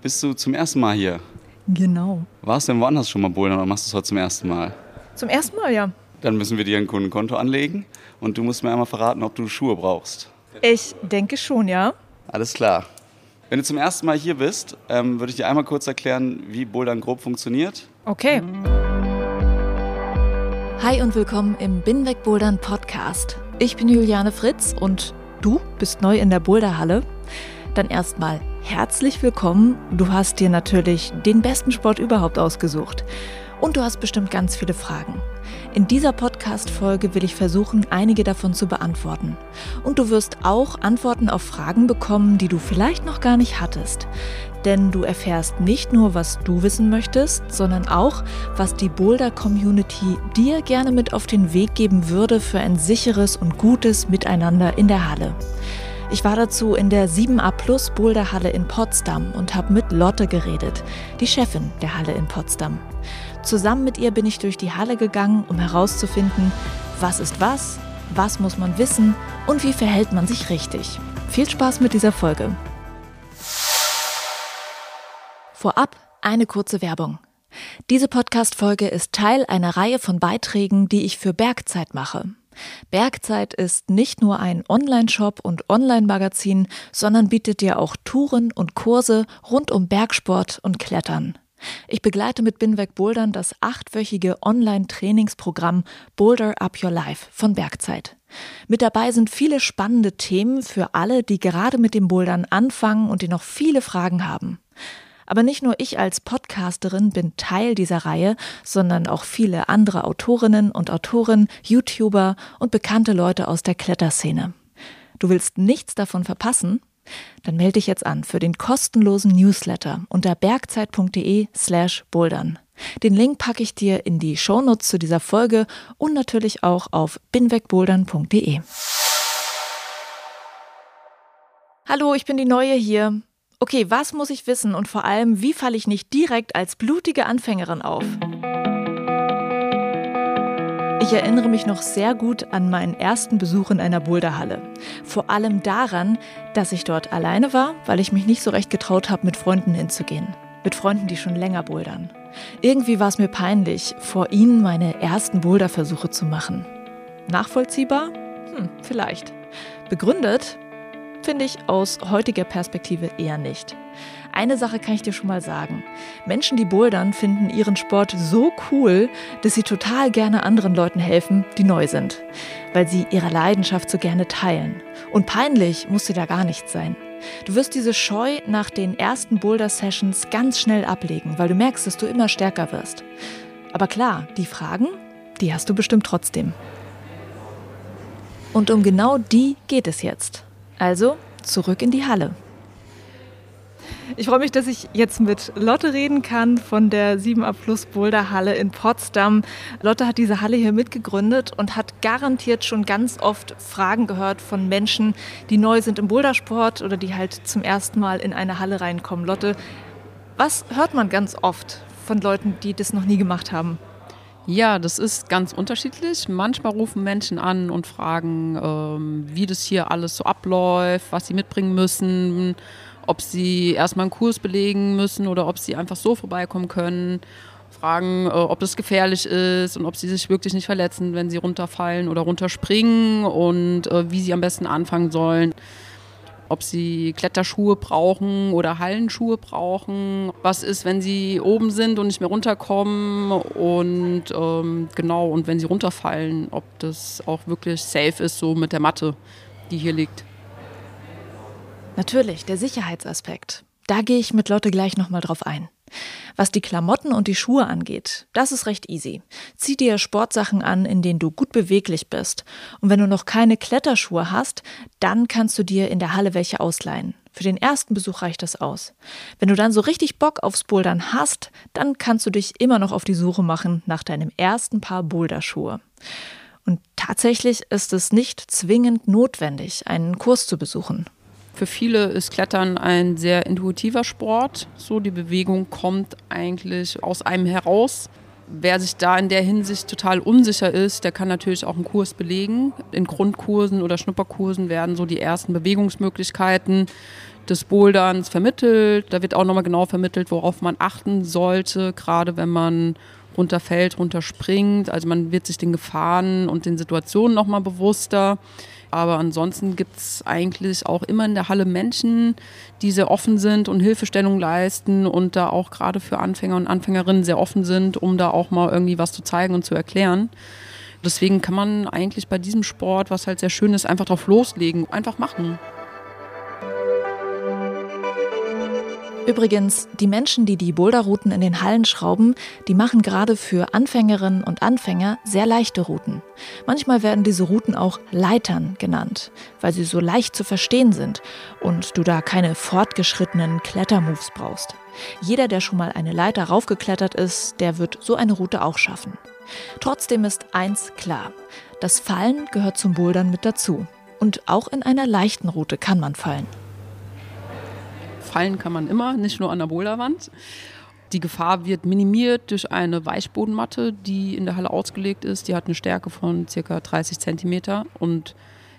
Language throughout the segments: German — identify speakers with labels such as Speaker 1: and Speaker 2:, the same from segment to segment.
Speaker 1: Bist du zum ersten Mal hier?
Speaker 2: Genau.
Speaker 1: Warst du denn woanders schon mal bouldern oder machst du es heute zum ersten Mal?
Speaker 2: Zum ersten Mal, ja.
Speaker 1: Dann müssen wir dir ein Kundenkonto anlegen und du musst mir einmal verraten, ob du Schuhe brauchst.
Speaker 2: Ich denke schon, ja.
Speaker 1: Alles klar. Wenn du zum ersten Mal hier bist, ähm, würde ich dir einmal kurz erklären, wie Bouldern grob funktioniert.
Speaker 2: Okay. Hi und willkommen im Binweg Bouldern Podcast. Ich bin Juliane Fritz und du bist neu in der Boulderhalle. Dann erstmal herzlich willkommen. Du hast dir natürlich den besten Sport überhaupt ausgesucht. Und du hast bestimmt ganz viele Fragen. In dieser Podcast-Folge will ich versuchen, einige davon zu beantworten. Und du wirst auch Antworten auf Fragen bekommen, die du vielleicht noch gar nicht hattest. Denn du erfährst nicht nur, was du wissen möchtest, sondern auch, was die Boulder-Community dir gerne mit auf den Weg geben würde für ein sicheres und gutes Miteinander in der Halle. Ich war dazu in der 7a Plus Boulder Halle in Potsdam und habe mit Lotte geredet, die Chefin der Halle in Potsdam. Zusammen mit ihr bin ich durch die Halle gegangen, um herauszufinden, was ist was, was muss man wissen und wie verhält man sich richtig. Viel Spaß mit dieser Folge. Vorab eine kurze Werbung. Diese Podcast-Folge ist Teil einer Reihe von Beiträgen, die ich für Bergzeit mache. Bergzeit ist nicht nur ein Online-Shop und Online-Magazin, sondern bietet dir auch Touren und Kurse rund um Bergsport und Klettern. Ich begleite mit Binweg Bouldern das achtwöchige Online-Trainingsprogramm Boulder Up Your Life von Bergzeit. Mit dabei sind viele spannende Themen für alle, die gerade mit dem Bouldern anfangen und die noch viele Fragen haben. Aber nicht nur ich als Podcasterin bin Teil dieser Reihe, sondern auch viele andere Autorinnen und Autoren, YouTuber und bekannte Leute aus der Kletterszene. Du willst nichts davon verpassen? Dann melde dich jetzt an für den kostenlosen Newsletter unter bergzeit.de slash bouldern. Den Link packe ich dir in die Shownotes zu dieser Folge und natürlich auch auf binwegbouldern.de. Hallo, ich bin die Neue hier. Okay, was muss ich wissen und vor allem, wie falle ich nicht direkt als blutige Anfängerin auf? Ich erinnere mich noch sehr gut an meinen ersten Besuch in einer Boulderhalle. Vor allem daran, dass ich dort alleine war, weil ich mich nicht so recht getraut habe, mit Freunden hinzugehen. Mit Freunden, die schon länger bouldern. Irgendwie war es mir peinlich, vor ihnen meine ersten Boulderversuche zu machen. Nachvollziehbar? Hm, vielleicht. Begründet finde ich aus heutiger Perspektive eher nicht. Eine Sache kann ich dir schon mal sagen. Menschen, die bouldern, finden ihren Sport so cool, dass sie total gerne anderen Leuten helfen, die neu sind. Weil sie ihre Leidenschaft so gerne teilen. Und peinlich muss dir da gar nichts sein. Du wirst diese Scheu nach den ersten Boulder-Sessions ganz schnell ablegen, weil du merkst, dass du immer stärker wirst. Aber klar, die Fragen, die hast du bestimmt trotzdem. Und um genau die geht es jetzt. Also zurück in die Halle. Ich freue mich, dass ich jetzt mit Lotte reden kann von der 7a Plus Boulder Halle in Potsdam. Lotte hat diese Halle hier mitgegründet und hat garantiert schon ganz oft Fragen gehört von Menschen, die neu sind im Bouldersport oder die halt zum ersten Mal in eine Halle reinkommen. Lotte, was hört man ganz oft von Leuten, die das noch nie gemacht haben?
Speaker 3: Ja, das ist ganz unterschiedlich. Manchmal rufen Menschen an und fragen, ähm, wie das hier alles so abläuft, was sie mitbringen müssen, ob sie erstmal einen Kurs belegen müssen oder ob sie einfach so vorbeikommen können. Fragen, äh, ob das gefährlich ist und ob sie sich wirklich nicht verletzen, wenn sie runterfallen oder runterspringen und äh, wie sie am besten anfangen sollen ob sie Kletterschuhe brauchen oder Hallenschuhe brauchen. Was ist, wenn sie oben sind und nicht mehr runterkommen und ähm, genau, und wenn sie runterfallen, ob das auch wirklich safe ist, so mit der Matte, die hier liegt.
Speaker 2: Natürlich, der Sicherheitsaspekt. Da gehe ich mit Lotte gleich nochmal drauf ein. Was die Klamotten und die Schuhe angeht, das ist recht easy. Zieh dir Sportsachen an, in denen du gut beweglich bist. Und wenn du noch keine Kletterschuhe hast, dann kannst du dir in der Halle welche ausleihen. Für den ersten Besuch reicht das aus. Wenn du dann so richtig Bock aufs Bouldern hast, dann kannst du dich immer noch auf die Suche machen nach deinem ersten Paar Boulderschuhe. Und tatsächlich ist es nicht zwingend notwendig, einen Kurs zu besuchen.
Speaker 3: Für viele ist Klettern ein sehr intuitiver Sport. So, die Bewegung kommt eigentlich aus einem heraus. Wer sich da in der Hinsicht total unsicher ist, der kann natürlich auch einen Kurs belegen. In Grundkursen oder Schnupperkursen werden so die ersten Bewegungsmöglichkeiten des Boulderns vermittelt. Da wird auch nochmal genau vermittelt, worauf man achten sollte, gerade wenn man runterfällt, runterspringt. Also man wird sich den Gefahren und den Situationen nochmal bewusster. Aber ansonsten gibt es eigentlich auch immer in der Halle Menschen, die sehr offen sind und Hilfestellung leisten und da auch gerade für Anfänger und Anfängerinnen sehr offen sind, um da auch mal irgendwie was zu zeigen und zu erklären. Deswegen kann man eigentlich bei diesem Sport, was halt sehr schön ist, einfach drauf loslegen, einfach machen.
Speaker 2: Übrigens, die Menschen, die die Boulderrouten in den Hallen schrauben, die machen gerade für Anfängerinnen und Anfänger sehr leichte Routen. Manchmal werden diese Routen auch Leitern genannt, weil sie so leicht zu verstehen sind und du da keine fortgeschrittenen Klettermoves brauchst. Jeder, der schon mal eine Leiter raufgeklettert ist, der wird so eine Route auch schaffen. Trotzdem ist eins klar. Das Fallen gehört zum Bouldern mit dazu. Und auch in einer leichten Route kann man fallen.
Speaker 3: Fallen kann man immer, nicht nur an der Boulderwand. Die Gefahr wird minimiert durch eine Weichbodenmatte, die in der Halle ausgelegt ist. Die hat eine Stärke von ca. 30 cm und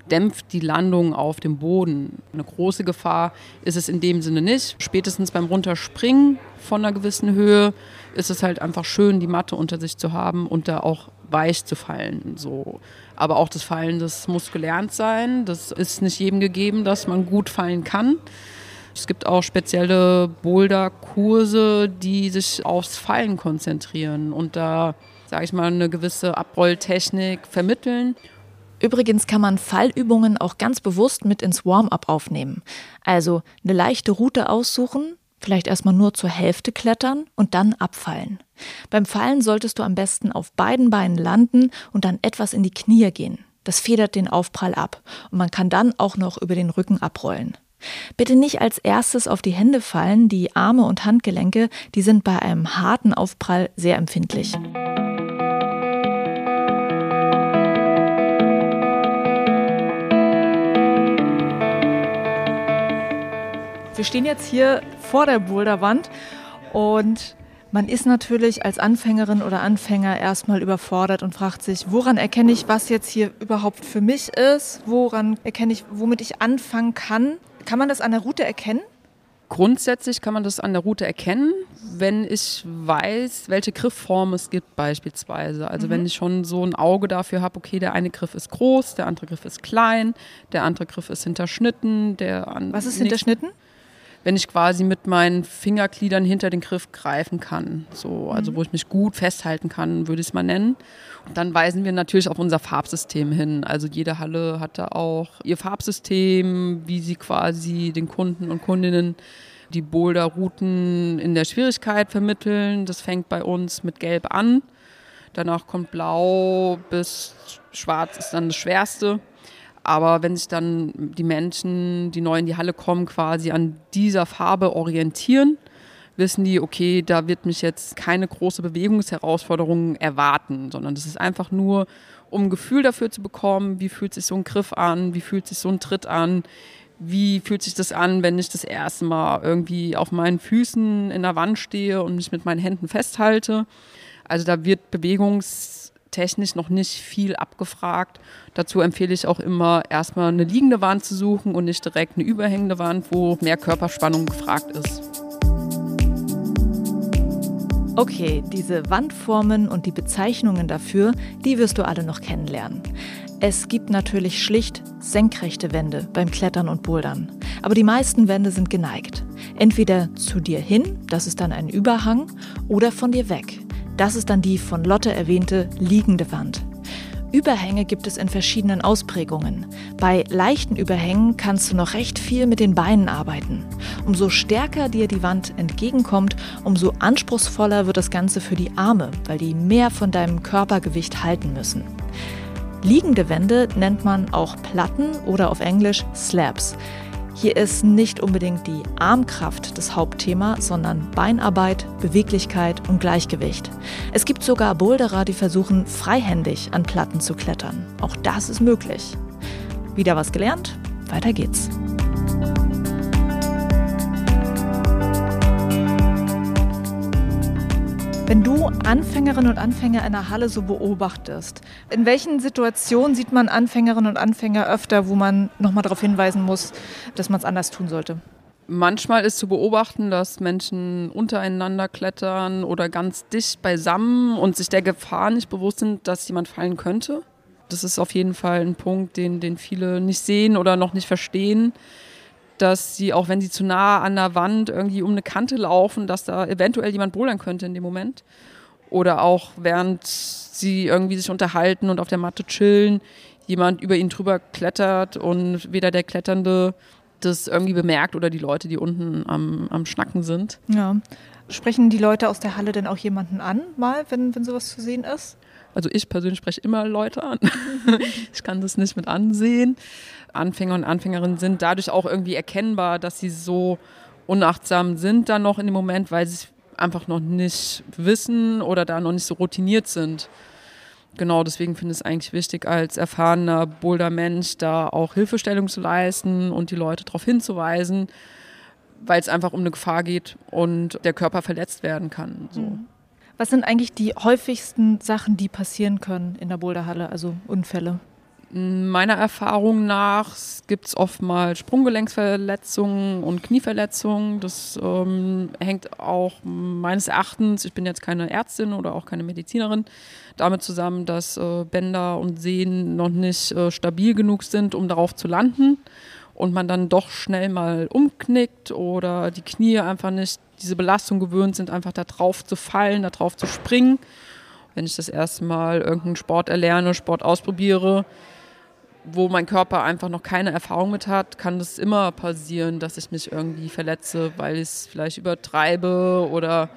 Speaker 3: dämpft die Landung auf dem Boden. Eine große Gefahr ist es in dem Sinne nicht. Spätestens beim Runterspringen von einer gewissen Höhe ist es halt einfach schön, die Matte unter sich zu haben und da auch weich zu fallen. So. Aber auch das Fallen, das muss gelernt sein. Das ist nicht jedem gegeben, dass man gut fallen kann. Es gibt auch spezielle Boulder-Kurse, die sich aufs Fallen konzentrieren und da, sage ich mal, eine gewisse Abrolltechnik vermitteln.
Speaker 2: Übrigens kann man Fallübungen auch ganz bewusst mit ins Warm-up aufnehmen. Also eine leichte Route aussuchen, vielleicht erstmal nur zur Hälfte klettern und dann abfallen. Beim Fallen solltest du am besten auf beiden Beinen landen und dann etwas in die Knie gehen. Das federt den Aufprall ab und man kann dann auch noch über den Rücken abrollen. Bitte nicht als erstes auf die Hände fallen, die Arme und Handgelenke, die sind bei einem harten Aufprall sehr empfindlich. Wir stehen jetzt hier vor der Boulderwand und man ist natürlich als Anfängerin oder Anfänger erstmal überfordert und fragt sich, woran erkenne ich, was jetzt hier überhaupt für mich ist? Woran erkenne ich, womit ich anfangen kann? Kann man das an der Route erkennen?
Speaker 3: Grundsätzlich kann man das an der Route erkennen, wenn ich weiß, welche Griffform es gibt beispielsweise. Also mhm. wenn ich schon so ein Auge dafür habe, okay, der eine Griff ist groß, der andere Griff ist klein, der andere Griff ist hinterschnitten, der
Speaker 2: Was ist hinterschnitten?
Speaker 3: Wenn ich quasi mit meinen Fingergliedern hinter den Griff greifen kann. So, also mhm. wo ich mich gut festhalten kann, würde ich es mal nennen. Und dann weisen wir natürlich auf unser Farbsystem hin. Also jede Halle hat da auch ihr Farbsystem, wie sie quasi den Kunden und Kundinnen die Boulder-Routen in der Schwierigkeit vermitteln. Das fängt bei uns mit Gelb an. Danach kommt Blau bis Schwarz ist dann das Schwerste. Aber wenn sich dann die Menschen, die neu in die Halle kommen, quasi an dieser Farbe orientieren, wissen die, okay, da wird mich jetzt keine große Bewegungsherausforderung erwarten, sondern das ist einfach nur, um ein Gefühl dafür zu bekommen, wie fühlt sich so ein Griff an, wie fühlt sich so ein Tritt an, wie fühlt sich das an, wenn ich das erste Mal irgendwie auf meinen Füßen in der Wand stehe und mich mit meinen Händen festhalte. Also da wird Bewegungs technisch noch nicht viel abgefragt. Dazu empfehle ich auch immer, erstmal eine liegende Wand zu suchen und nicht direkt eine überhängende Wand, wo mehr Körperspannung gefragt ist.
Speaker 2: Okay, diese Wandformen und die Bezeichnungen dafür, die wirst du alle noch kennenlernen. Es gibt natürlich schlicht senkrechte Wände beim Klettern und Bouldern. Aber die meisten Wände sind geneigt. Entweder zu dir hin, das ist dann ein Überhang, oder von dir weg. Das ist dann die von Lotte erwähnte liegende Wand. Überhänge gibt es in verschiedenen Ausprägungen. Bei leichten Überhängen kannst du noch recht viel mit den Beinen arbeiten. Umso stärker dir die Wand entgegenkommt, umso anspruchsvoller wird das Ganze für die Arme, weil die mehr von deinem Körpergewicht halten müssen. Liegende Wände nennt man auch Platten oder auf Englisch Slabs. Hier ist nicht unbedingt die Armkraft das Hauptthema, sondern Beinarbeit, Beweglichkeit und Gleichgewicht. Es gibt sogar Boulderer, die versuchen, freihändig an Platten zu klettern. Auch das ist möglich. Wieder was gelernt? Weiter geht's. Wenn du Anfängerinnen und Anfänger in der Halle so beobachtest, in welchen Situationen sieht man Anfängerinnen und Anfänger öfter, wo man nochmal darauf hinweisen muss, dass man es anders tun sollte?
Speaker 3: Manchmal ist zu beobachten, dass Menschen untereinander klettern oder ganz dicht beisammen und sich der Gefahr nicht bewusst sind, dass jemand fallen könnte. Das ist auf jeden Fall ein Punkt, den, den viele nicht sehen oder noch nicht verstehen dass sie, auch wenn sie zu nah an der Wand irgendwie um eine Kante laufen, dass da eventuell jemand bouldern könnte in dem Moment. Oder auch während sie irgendwie sich unterhalten und auf der Matte chillen, jemand über ihn drüber klettert und weder der Kletternde das irgendwie bemerkt oder die Leute, die unten am, am Schnacken sind.
Speaker 2: Ja. Sprechen die Leute aus der Halle denn auch jemanden an, mal, wenn, wenn sowas zu sehen ist?
Speaker 3: Also ich persönlich spreche immer Leute an. ich kann das nicht mit ansehen. Anfänger und Anfängerinnen sind dadurch auch irgendwie erkennbar, dass sie so unachtsam sind dann noch in dem Moment, weil sie es einfach noch nicht wissen oder da noch nicht so routiniert sind. Genau, deswegen finde ich es eigentlich wichtig, als erfahrener Boulder-Mensch da auch Hilfestellung zu leisten und die Leute darauf hinzuweisen, weil es einfach um eine Gefahr geht und der Körper verletzt werden kann. So. Mhm.
Speaker 2: Was sind eigentlich die häufigsten Sachen, die passieren können in der Boulderhalle, also Unfälle?
Speaker 3: Meiner Erfahrung nach gibt es oftmals Sprunggelenksverletzungen und Knieverletzungen. Das ähm, hängt auch meines Erachtens, ich bin jetzt keine Ärztin oder auch keine Medizinerin, damit zusammen, dass äh, Bänder und Sehnen noch nicht äh, stabil genug sind, um darauf zu landen und man dann doch schnell mal umknickt oder die Knie einfach nicht diese Belastung gewöhnt sind, einfach da drauf zu fallen, da drauf zu springen. Wenn ich das erste Mal irgendeinen Sport erlerne, Sport ausprobiere, wo mein Körper einfach noch keine Erfahrung mit hat, kann das immer passieren, dass ich mich irgendwie verletze, weil ich es vielleicht übertreibe oder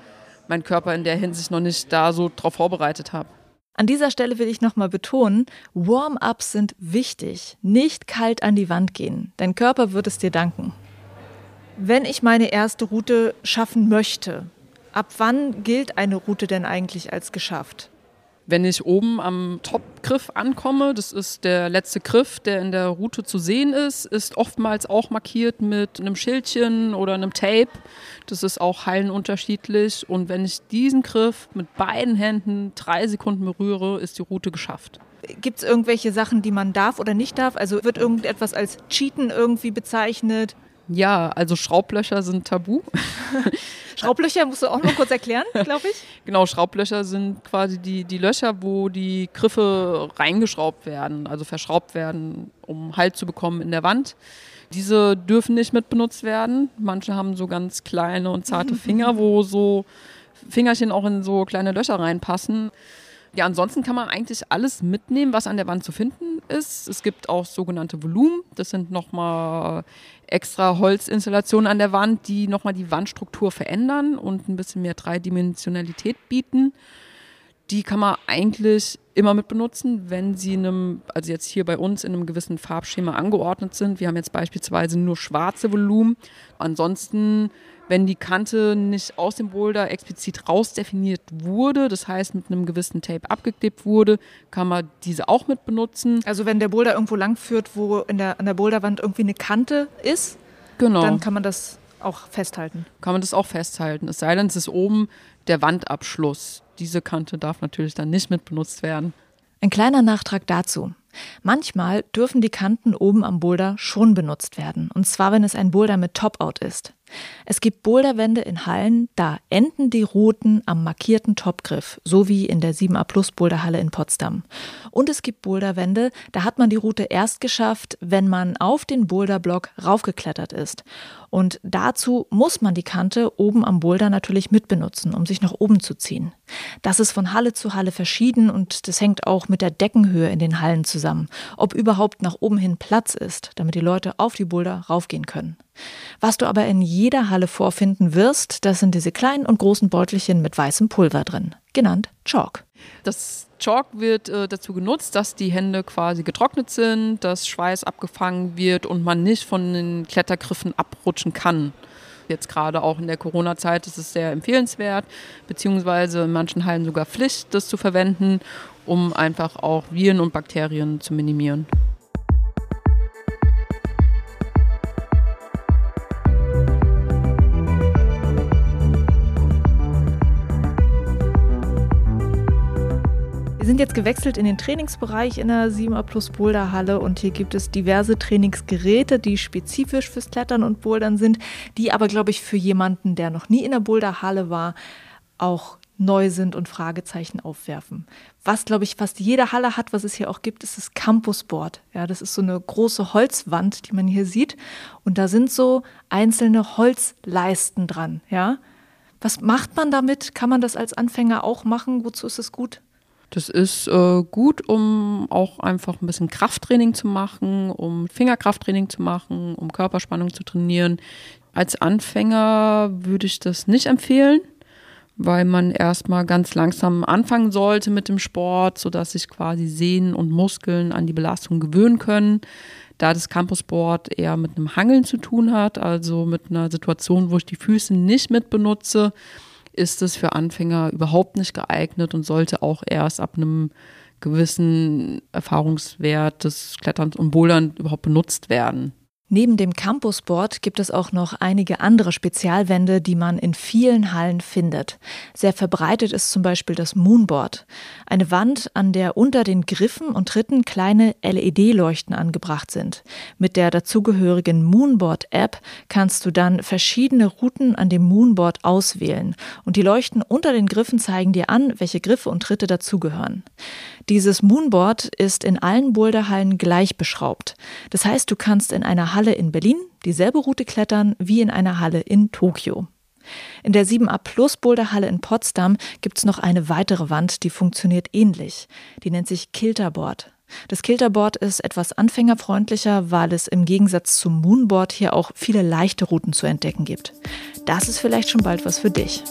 Speaker 3: mein Körper in der Hinsicht noch nicht da so drauf vorbereitet habe.
Speaker 2: An dieser Stelle will ich nochmal betonen, Warm-ups sind wichtig. Nicht kalt an die Wand gehen. Dein Körper wird es dir danken. Wenn ich meine erste Route schaffen möchte, ab wann gilt eine Route denn eigentlich als geschafft?
Speaker 3: Wenn ich oben am Top-Griff ankomme, das ist der letzte Griff, der in der Route zu sehen ist, ist oftmals auch markiert mit einem Schildchen oder einem Tape. Das ist auch heilenunterschiedlich. Und wenn ich diesen Griff mit beiden Händen drei Sekunden berühre, ist die Route geschafft.
Speaker 2: Gibt es irgendwelche Sachen, die man darf oder nicht darf? Also wird irgendetwas als Cheaten irgendwie bezeichnet?
Speaker 3: Ja, also Schraublöcher sind tabu.
Speaker 2: Schraublöcher musst du auch noch kurz erklären, glaube ich.
Speaker 3: Genau, Schraublöcher sind quasi die, die Löcher, wo die Griffe reingeschraubt werden, also verschraubt werden, um Halt zu bekommen in der Wand. Diese dürfen nicht mit benutzt werden. Manche haben so ganz kleine und zarte Finger, wo so Fingerchen auch in so kleine Löcher reinpassen. Ja, ansonsten kann man eigentlich alles mitnehmen, was an der Wand zu finden ist. Es gibt auch sogenannte Volumen. Das sind nochmal extra Holzinstallationen an der Wand, die nochmal die Wandstruktur verändern und ein bisschen mehr Dreidimensionalität bieten. Die kann man eigentlich immer mit benutzen, wenn sie in einem, also jetzt hier bei uns in einem gewissen Farbschema angeordnet sind. Wir haben jetzt beispielsweise nur schwarze Volumen. Ansonsten wenn die Kante nicht aus dem Boulder explizit rausdefiniert wurde, das heißt mit einem gewissen Tape abgeklebt wurde, kann man diese auch mit benutzen.
Speaker 2: Also wenn der Boulder irgendwo lang führt, wo in der, an der Boulderwand irgendwie eine Kante ist, genau. dann kann man das auch festhalten.
Speaker 3: Kann man das auch festhalten. Es sei denn, es ist oben der Wandabschluss. Diese Kante darf natürlich dann nicht mit benutzt werden.
Speaker 2: Ein kleiner Nachtrag dazu. Manchmal dürfen die Kanten oben am Boulder schon benutzt werden, und zwar wenn es ein Boulder mit Top-Out ist. Es gibt Boulderwände in Hallen, da enden die Routen am markierten Topgriff, so wie in der 7a Plus Boulderhalle in Potsdam. Und es gibt Boulderwände, da hat man die Route erst geschafft, wenn man auf den Boulderblock raufgeklettert ist. Und dazu muss man die Kante oben am Boulder natürlich mitbenutzen, um sich nach oben zu ziehen. Das ist von Halle zu Halle verschieden und das hängt auch mit der Deckenhöhe in den Hallen zusammen, ob überhaupt nach oben hin Platz ist, damit die Leute auf die Boulder raufgehen können. Was du aber in jeder Halle vorfinden wirst, das sind diese kleinen und großen Beutelchen mit weißem Pulver drin, genannt Chalk.
Speaker 3: Das Chalk wird äh, dazu genutzt, dass die Hände quasi getrocknet sind, dass Schweiß abgefangen wird und man nicht von den Klettergriffen abrutschen kann. Jetzt gerade auch in der Corona-Zeit ist es sehr empfehlenswert, beziehungsweise in manchen Hallen sogar Pflicht, das zu verwenden, um einfach auch Viren und Bakterien zu minimieren.
Speaker 2: Jetzt gewechselt in den Trainingsbereich in der 7a Plus Boulder Halle und hier gibt es diverse Trainingsgeräte, die spezifisch fürs Klettern und Bouldern sind, die aber, glaube ich, für jemanden, der noch nie in der Boulder Halle war, auch neu sind und Fragezeichen aufwerfen. Was, glaube ich, fast jede Halle hat, was es hier auch gibt, ist das Campusboard. Ja, das ist so eine große Holzwand, die man hier sieht. Und da sind so einzelne Holzleisten dran. Ja, was macht man damit? Kann man das als Anfänger auch machen? Wozu ist es gut?
Speaker 3: Das ist äh, gut, um auch einfach ein bisschen Krafttraining zu machen, um Fingerkrafttraining zu machen, um Körperspannung zu trainieren. Als Anfänger würde ich das nicht empfehlen, weil man erstmal ganz langsam anfangen sollte mit dem Sport, sodass sich quasi Sehnen und Muskeln an die Belastung gewöhnen können. Da das Campusboard eher mit einem Hangeln zu tun hat, also mit einer Situation, wo ich die Füße nicht mit benutze, ist es für Anfänger überhaupt nicht geeignet und sollte auch erst ab einem gewissen Erfahrungswert des Kletterns und Bouldern überhaupt benutzt werden.
Speaker 2: Neben dem Campusboard gibt es auch noch einige andere Spezialwände, die man in vielen Hallen findet. Sehr verbreitet ist zum Beispiel das Moonboard. Eine Wand, an der unter den Griffen und Tritten kleine LED-Leuchten angebracht sind. Mit der dazugehörigen Moonboard-App kannst du dann verschiedene Routen an dem Moonboard auswählen. Und die Leuchten unter den Griffen zeigen dir an, welche Griffe und Tritte dazugehören. Dieses Moonboard ist in allen Boulderhallen gleich beschraubt. Das heißt, du kannst in einer Halle in Berlin dieselbe Route klettern wie in einer Halle in Tokio. In der 7a Plus Boulderhalle in Potsdam gibt es noch eine weitere Wand, die funktioniert ähnlich. Die nennt sich Kilterboard. Das Kilterboard ist etwas anfängerfreundlicher, weil es im Gegensatz zum Moonboard hier auch viele leichte Routen zu entdecken gibt. Das ist vielleicht schon bald was für dich.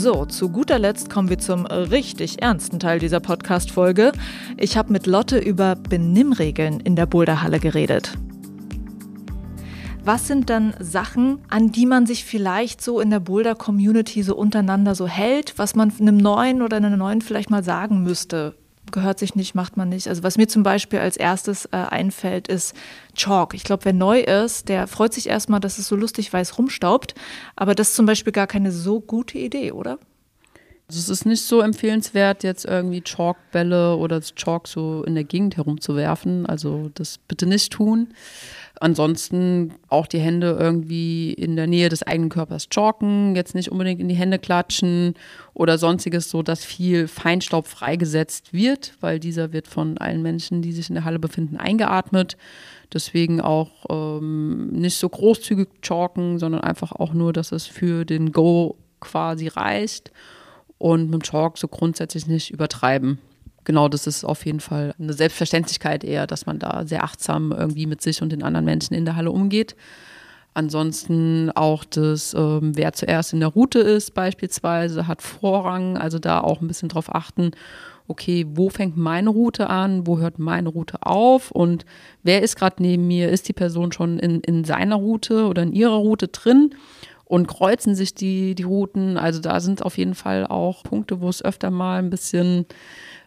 Speaker 2: So, zu guter Letzt kommen wir zum richtig ernsten Teil dieser Podcast-Folge. Ich habe mit Lotte über Benimmregeln in der Boulderhalle geredet. Was sind dann Sachen, an die man sich vielleicht so in der Boulder-Community so untereinander so hält, was man einem Neuen oder einer Neuen vielleicht mal sagen müsste? Gehört sich nicht, macht man nicht. Also was mir zum Beispiel als erstes äh, einfällt, ist Chalk. Ich glaube, wer neu ist, der freut sich erstmal, dass es so lustig weiß rumstaubt. Aber das ist zum Beispiel gar keine so gute Idee, oder?
Speaker 3: Also es ist nicht so empfehlenswert, jetzt irgendwie Chalkbälle oder Chalk so in der Gegend herumzuwerfen. Also das bitte nicht tun. Ansonsten auch die Hände irgendwie in der Nähe des eigenen Körpers chalken, jetzt nicht unbedingt in die Hände klatschen oder sonstiges, so dass viel Feinstaub freigesetzt wird, weil dieser wird von allen Menschen, die sich in der Halle befinden, eingeatmet. Deswegen auch ähm, nicht so großzügig chalken, sondern einfach auch nur, dass es für den Go quasi reicht und mit dem Chalk so grundsätzlich nicht übertreiben genau, das ist auf jeden Fall eine Selbstverständlichkeit eher, dass man da sehr achtsam irgendwie mit sich und den anderen Menschen in der Halle umgeht. Ansonsten auch das, ähm, wer zuerst in der Route ist beispielsweise, hat Vorrang. Also da auch ein bisschen drauf achten, okay, wo fängt meine Route an, wo hört meine Route auf und wer ist gerade neben mir, ist die Person schon in, in seiner Route oder in ihrer Route drin und kreuzen sich die, die Routen. Also da sind auf jeden Fall auch Punkte, wo es öfter mal ein bisschen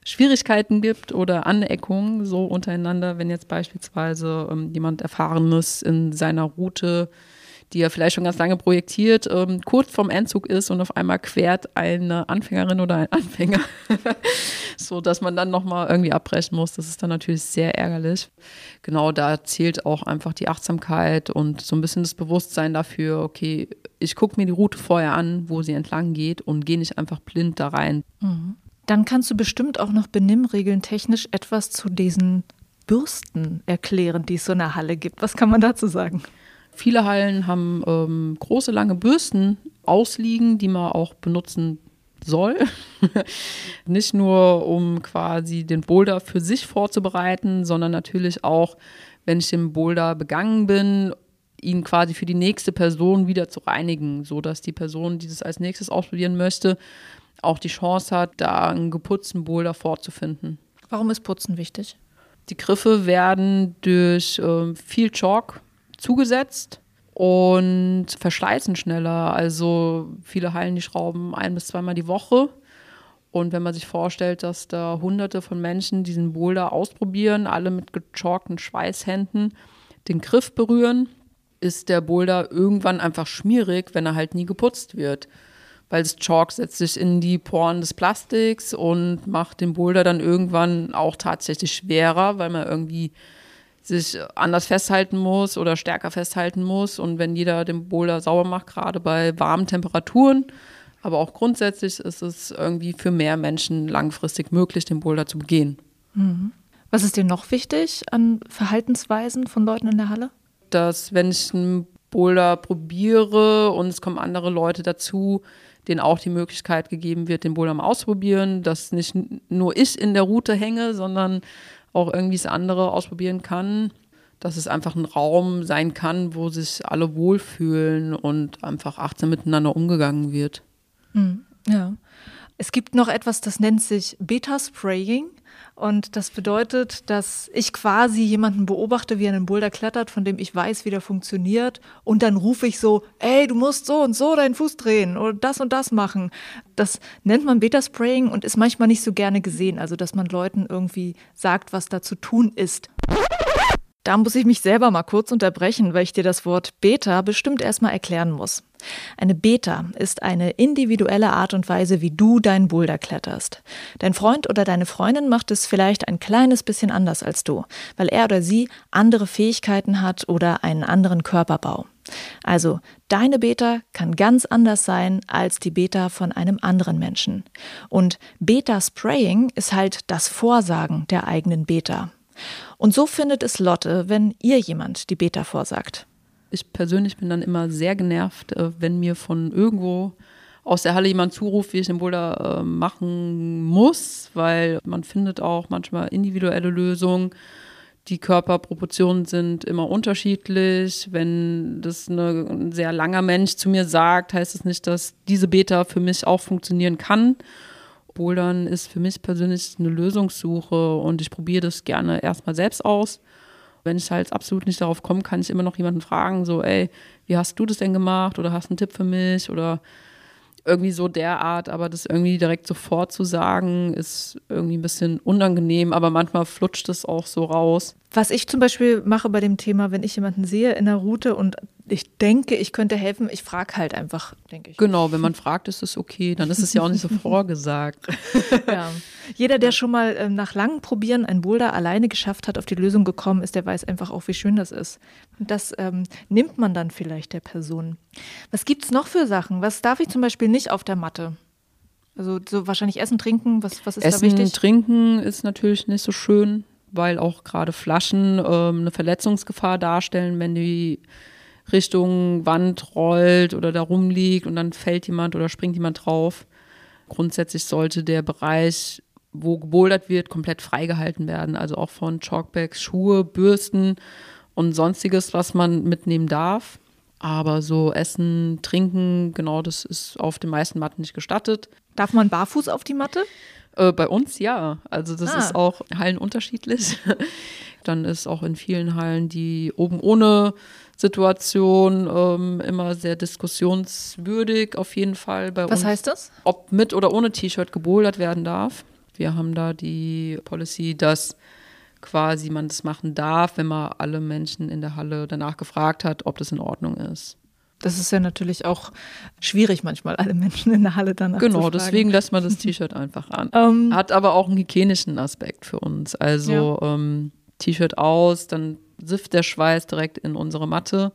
Speaker 3: Schwierigkeiten gibt oder Aneckungen so untereinander, wenn jetzt beispielsweise ähm, jemand Erfahrenes in seiner Route, die er vielleicht schon ganz lange projektiert, ähm, kurz vorm Endzug ist und auf einmal quert eine Anfängerin oder ein Anfänger, so dass man dann nochmal irgendwie abbrechen muss. Das ist dann natürlich sehr ärgerlich. Genau, da zählt auch einfach die Achtsamkeit und so ein bisschen das Bewusstsein dafür, okay, ich gucke mir die Route vorher an, wo sie entlang geht und gehe nicht einfach blind da rein.
Speaker 2: Mhm. Dann kannst du bestimmt auch noch Benimmregeln technisch etwas zu diesen Bürsten erklären, die es so in der Halle gibt. Was kann man dazu sagen?
Speaker 3: Viele Hallen haben ähm, große, lange Bürsten ausliegen, die man auch benutzen soll. Nicht nur, um quasi den Boulder für sich vorzubereiten, sondern natürlich auch, wenn ich den Boulder begangen bin, ihn quasi für die nächste Person wieder zu reinigen, sodass die Person, die das als nächstes ausprobieren möchte, auch die Chance hat, da einen geputzten Boulder vorzufinden.
Speaker 2: Warum ist Putzen wichtig?
Speaker 3: Die Griffe werden durch äh, viel Chalk zugesetzt und verschleißen schneller. Also viele heilen die Schrauben ein bis zweimal die Woche. Und wenn man sich vorstellt, dass da hunderte von Menschen diesen Boulder ausprobieren, alle mit gechalkten Schweißhänden den Griff berühren, ist der Boulder irgendwann einfach schmierig, wenn er halt nie geputzt wird. Weil das Chalk setzt sich in die Poren des Plastiks und macht den Boulder dann irgendwann auch tatsächlich schwerer, weil man irgendwie sich anders festhalten muss oder stärker festhalten muss. Und wenn jeder den Boulder sauber macht, gerade bei warmen Temperaturen, aber auch grundsätzlich ist es irgendwie für mehr Menschen langfristig möglich, den Boulder zu begehen.
Speaker 2: Mhm. Was ist dir noch wichtig an Verhaltensweisen von Leuten in der Halle?
Speaker 3: Dass, wenn ich einen Boulder probiere und es kommen andere Leute dazu, denen auch die Möglichkeit gegeben wird, den Boulder mal auszuprobieren, dass nicht nur ich in der Route hänge, sondern auch irgendwie das andere ausprobieren kann. Dass es einfach ein Raum sein kann, wo sich alle wohlfühlen und einfach achtsam miteinander umgegangen wird.
Speaker 2: Mhm. Ja. Es gibt noch etwas, das nennt sich Beta-Spraying. Und das bedeutet, dass ich quasi jemanden beobachte, wie er einen Boulder klettert, von dem ich weiß, wie der funktioniert. Und dann rufe ich so, ey, du musst so und so deinen Fuß drehen oder das und das machen. Das nennt man Beta-Spraying und ist manchmal nicht so gerne gesehen. Also, dass man Leuten irgendwie sagt, was da zu tun ist. Da muss ich mich selber mal kurz unterbrechen, weil ich dir das Wort Beta bestimmt erstmal erklären muss. Eine Beta ist eine individuelle Art und Weise, wie du deinen Boulder kletterst. Dein Freund oder deine Freundin macht es vielleicht ein kleines bisschen anders als du, weil er oder sie andere Fähigkeiten hat oder einen anderen Körperbau. Also, deine Beta kann ganz anders sein als die Beta von einem anderen Menschen. Und Beta-Spraying ist halt das Vorsagen der eigenen Beta. Und so findet es Lotte, wenn ihr jemand die Beta vorsagt.
Speaker 3: Ich persönlich bin dann immer sehr genervt, äh, wenn mir von irgendwo aus der Halle jemand zuruft, wie ich den Boulder äh, machen muss, weil man findet auch manchmal individuelle Lösungen. Die Körperproportionen sind immer unterschiedlich. Wenn das eine, ein sehr langer Mensch zu mir sagt, heißt es das nicht, dass diese Beta für mich auch funktionieren kann. Bouldern ist für mich persönlich eine Lösungssuche und ich probiere das gerne erstmal selbst aus. Wenn ich halt absolut nicht darauf komme, kann ich immer noch jemanden fragen, so, ey, wie hast du das denn gemacht oder hast du einen Tipp für mich oder irgendwie so derart, aber das irgendwie direkt sofort zu sagen, ist irgendwie ein bisschen unangenehm, aber manchmal flutscht es auch so raus.
Speaker 2: Was ich zum Beispiel mache bei dem Thema, wenn ich jemanden sehe in der Route und ich denke, ich könnte helfen, ich frage halt einfach, denke ich.
Speaker 3: Genau, wenn man fragt, ist es okay, dann ist es ja auch nicht so vorgesagt.
Speaker 2: ja. Jeder, der schon mal äh, nach langem Probieren ein Boulder alleine geschafft hat, auf die Lösung gekommen ist, der weiß einfach auch, wie schön das ist. Und das ähm, nimmt man dann vielleicht der Person. Was gibt es noch für Sachen? Was darf ich zum Beispiel nicht auf der Matte? Also so wahrscheinlich Essen, Trinken, was, was ist
Speaker 3: Essen,
Speaker 2: da wichtig?
Speaker 3: Essen, Trinken ist natürlich nicht so schön weil auch gerade Flaschen ähm, eine Verletzungsgefahr darstellen, wenn die Richtung Wand rollt oder da rumliegt und dann fällt jemand oder springt jemand drauf. Grundsätzlich sollte der Bereich, wo gebouldert wird, komplett freigehalten werden. Also auch von Chalkbags, Schuhe, Bürsten und sonstiges, was man mitnehmen darf. Aber so Essen, Trinken, genau, das ist auf den meisten Matten nicht gestattet.
Speaker 2: Darf man barfuß auf die Matte?
Speaker 3: Äh, bei uns ja. Also das ah. ist auch Hallen unterschiedlich. Dann ist auch in vielen Hallen die oben ohne Situation ähm, immer sehr diskussionswürdig auf jeden Fall bei
Speaker 2: Was
Speaker 3: uns.
Speaker 2: Was heißt das?
Speaker 3: Ob mit oder ohne T-Shirt gebouldert werden darf. Wir haben da die Policy, dass quasi man das machen darf, wenn man alle Menschen in der Halle danach gefragt hat, ob das in Ordnung ist.
Speaker 2: Das ist ja natürlich auch schwierig manchmal, alle Menschen in der Halle danach
Speaker 3: Genau, deswegen lässt man das T-Shirt einfach an. Ähm, Hat aber auch einen hygienischen Aspekt für uns. Also ja. ähm, T-Shirt aus, dann sifft der Schweiß direkt in unsere Matte,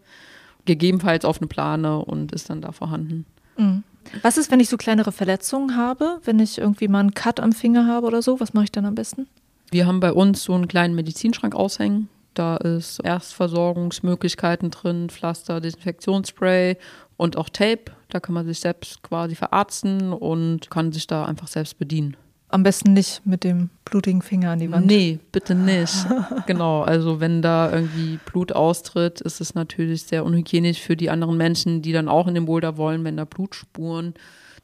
Speaker 3: gegebenenfalls auf eine Plane und ist dann da vorhanden.
Speaker 2: Mhm. Was ist, wenn ich so kleinere Verletzungen habe, wenn ich irgendwie mal einen Cut am Finger habe oder so? Was mache ich dann am besten?
Speaker 3: Wir haben bei uns so einen kleinen Medizinschrank aushängen. Da ist Erstversorgungsmöglichkeiten drin, Pflaster, Desinfektionsspray und auch Tape. Da kann man sich selbst quasi verarzten und kann sich da einfach selbst bedienen.
Speaker 2: Am besten nicht mit dem blutigen Finger an die Wand.
Speaker 3: Nee, bitte nicht. genau, also wenn da irgendwie Blut austritt, ist es natürlich sehr unhygienisch für die anderen Menschen, die dann auch in den Boulder wollen, wenn da Blutspuren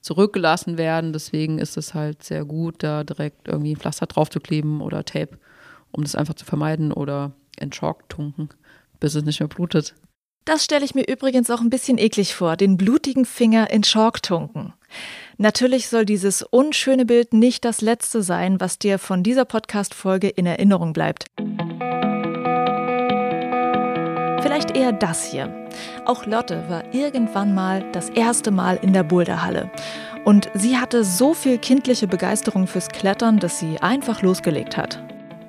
Speaker 3: zurückgelassen werden. Deswegen ist es halt sehr gut, da direkt irgendwie ein Pflaster drauf zu kleben oder Tape, um das einfach zu vermeiden oder in Chalk tunken, bis es nicht mehr blutet.
Speaker 2: Das stelle ich mir übrigens auch ein bisschen eklig vor, den blutigen Finger in Chalk tunken. Natürlich soll dieses unschöne Bild nicht das letzte sein, was dir von dieser Podcast-Folge in Erinnerung bleibt. Vielleicht eher das hier. Auch Lotte war irgendwann mal das erste Mal in der Boulderhalle. Und sie hatte so viel kindliche Begeisterung fürs Klettern, dass sie einfach losgelegt hat.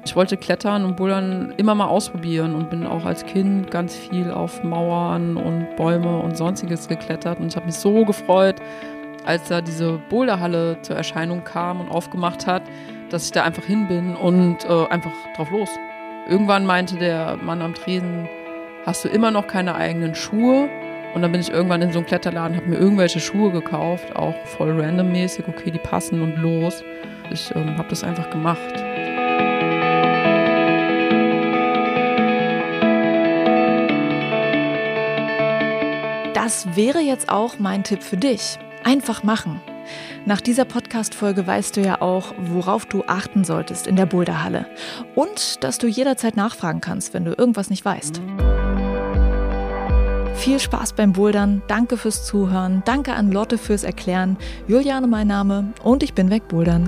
Speaker 3: Ich wollte Klettern und Bouldern immer mal ausprobieren und bin auch als Kind ganz viel auf Mauern und Bäume und sonstiges geklettert. Und ich habe mich so gefreut, als da diese Boulderhalle zur Erscheinung kam und aufgemacht hat, dass ich da einfach hin bin und äh, einfach drauf los. Irgendwann meinte der Mann am Tresen, hast du immer noch keine eigenen Schuhe? Und dann bin ich irgendwann in so einen Kletterladen, habe mir irgendwelche Schuhe gekauft, auch voll randommäßig, okay, die passen und los. Ich ähm, habe das einfach gemacht.
Speaker 2: Das wäre jetzt auch mein Tipp für dich. Einfach machen. Nach dieser Podcast-Folge weißt du ja auch, worauf du achten solltest in der Boulderhalle. Und dass du jederzeit nachfragen kannst, wenn du irgendwas nicht weißt. Viel Spaß beim Bouldern, danke fürs Zuhören, danke an Lotte fürs Erklären, Juliane mein Name und ich bin weg Bouldern.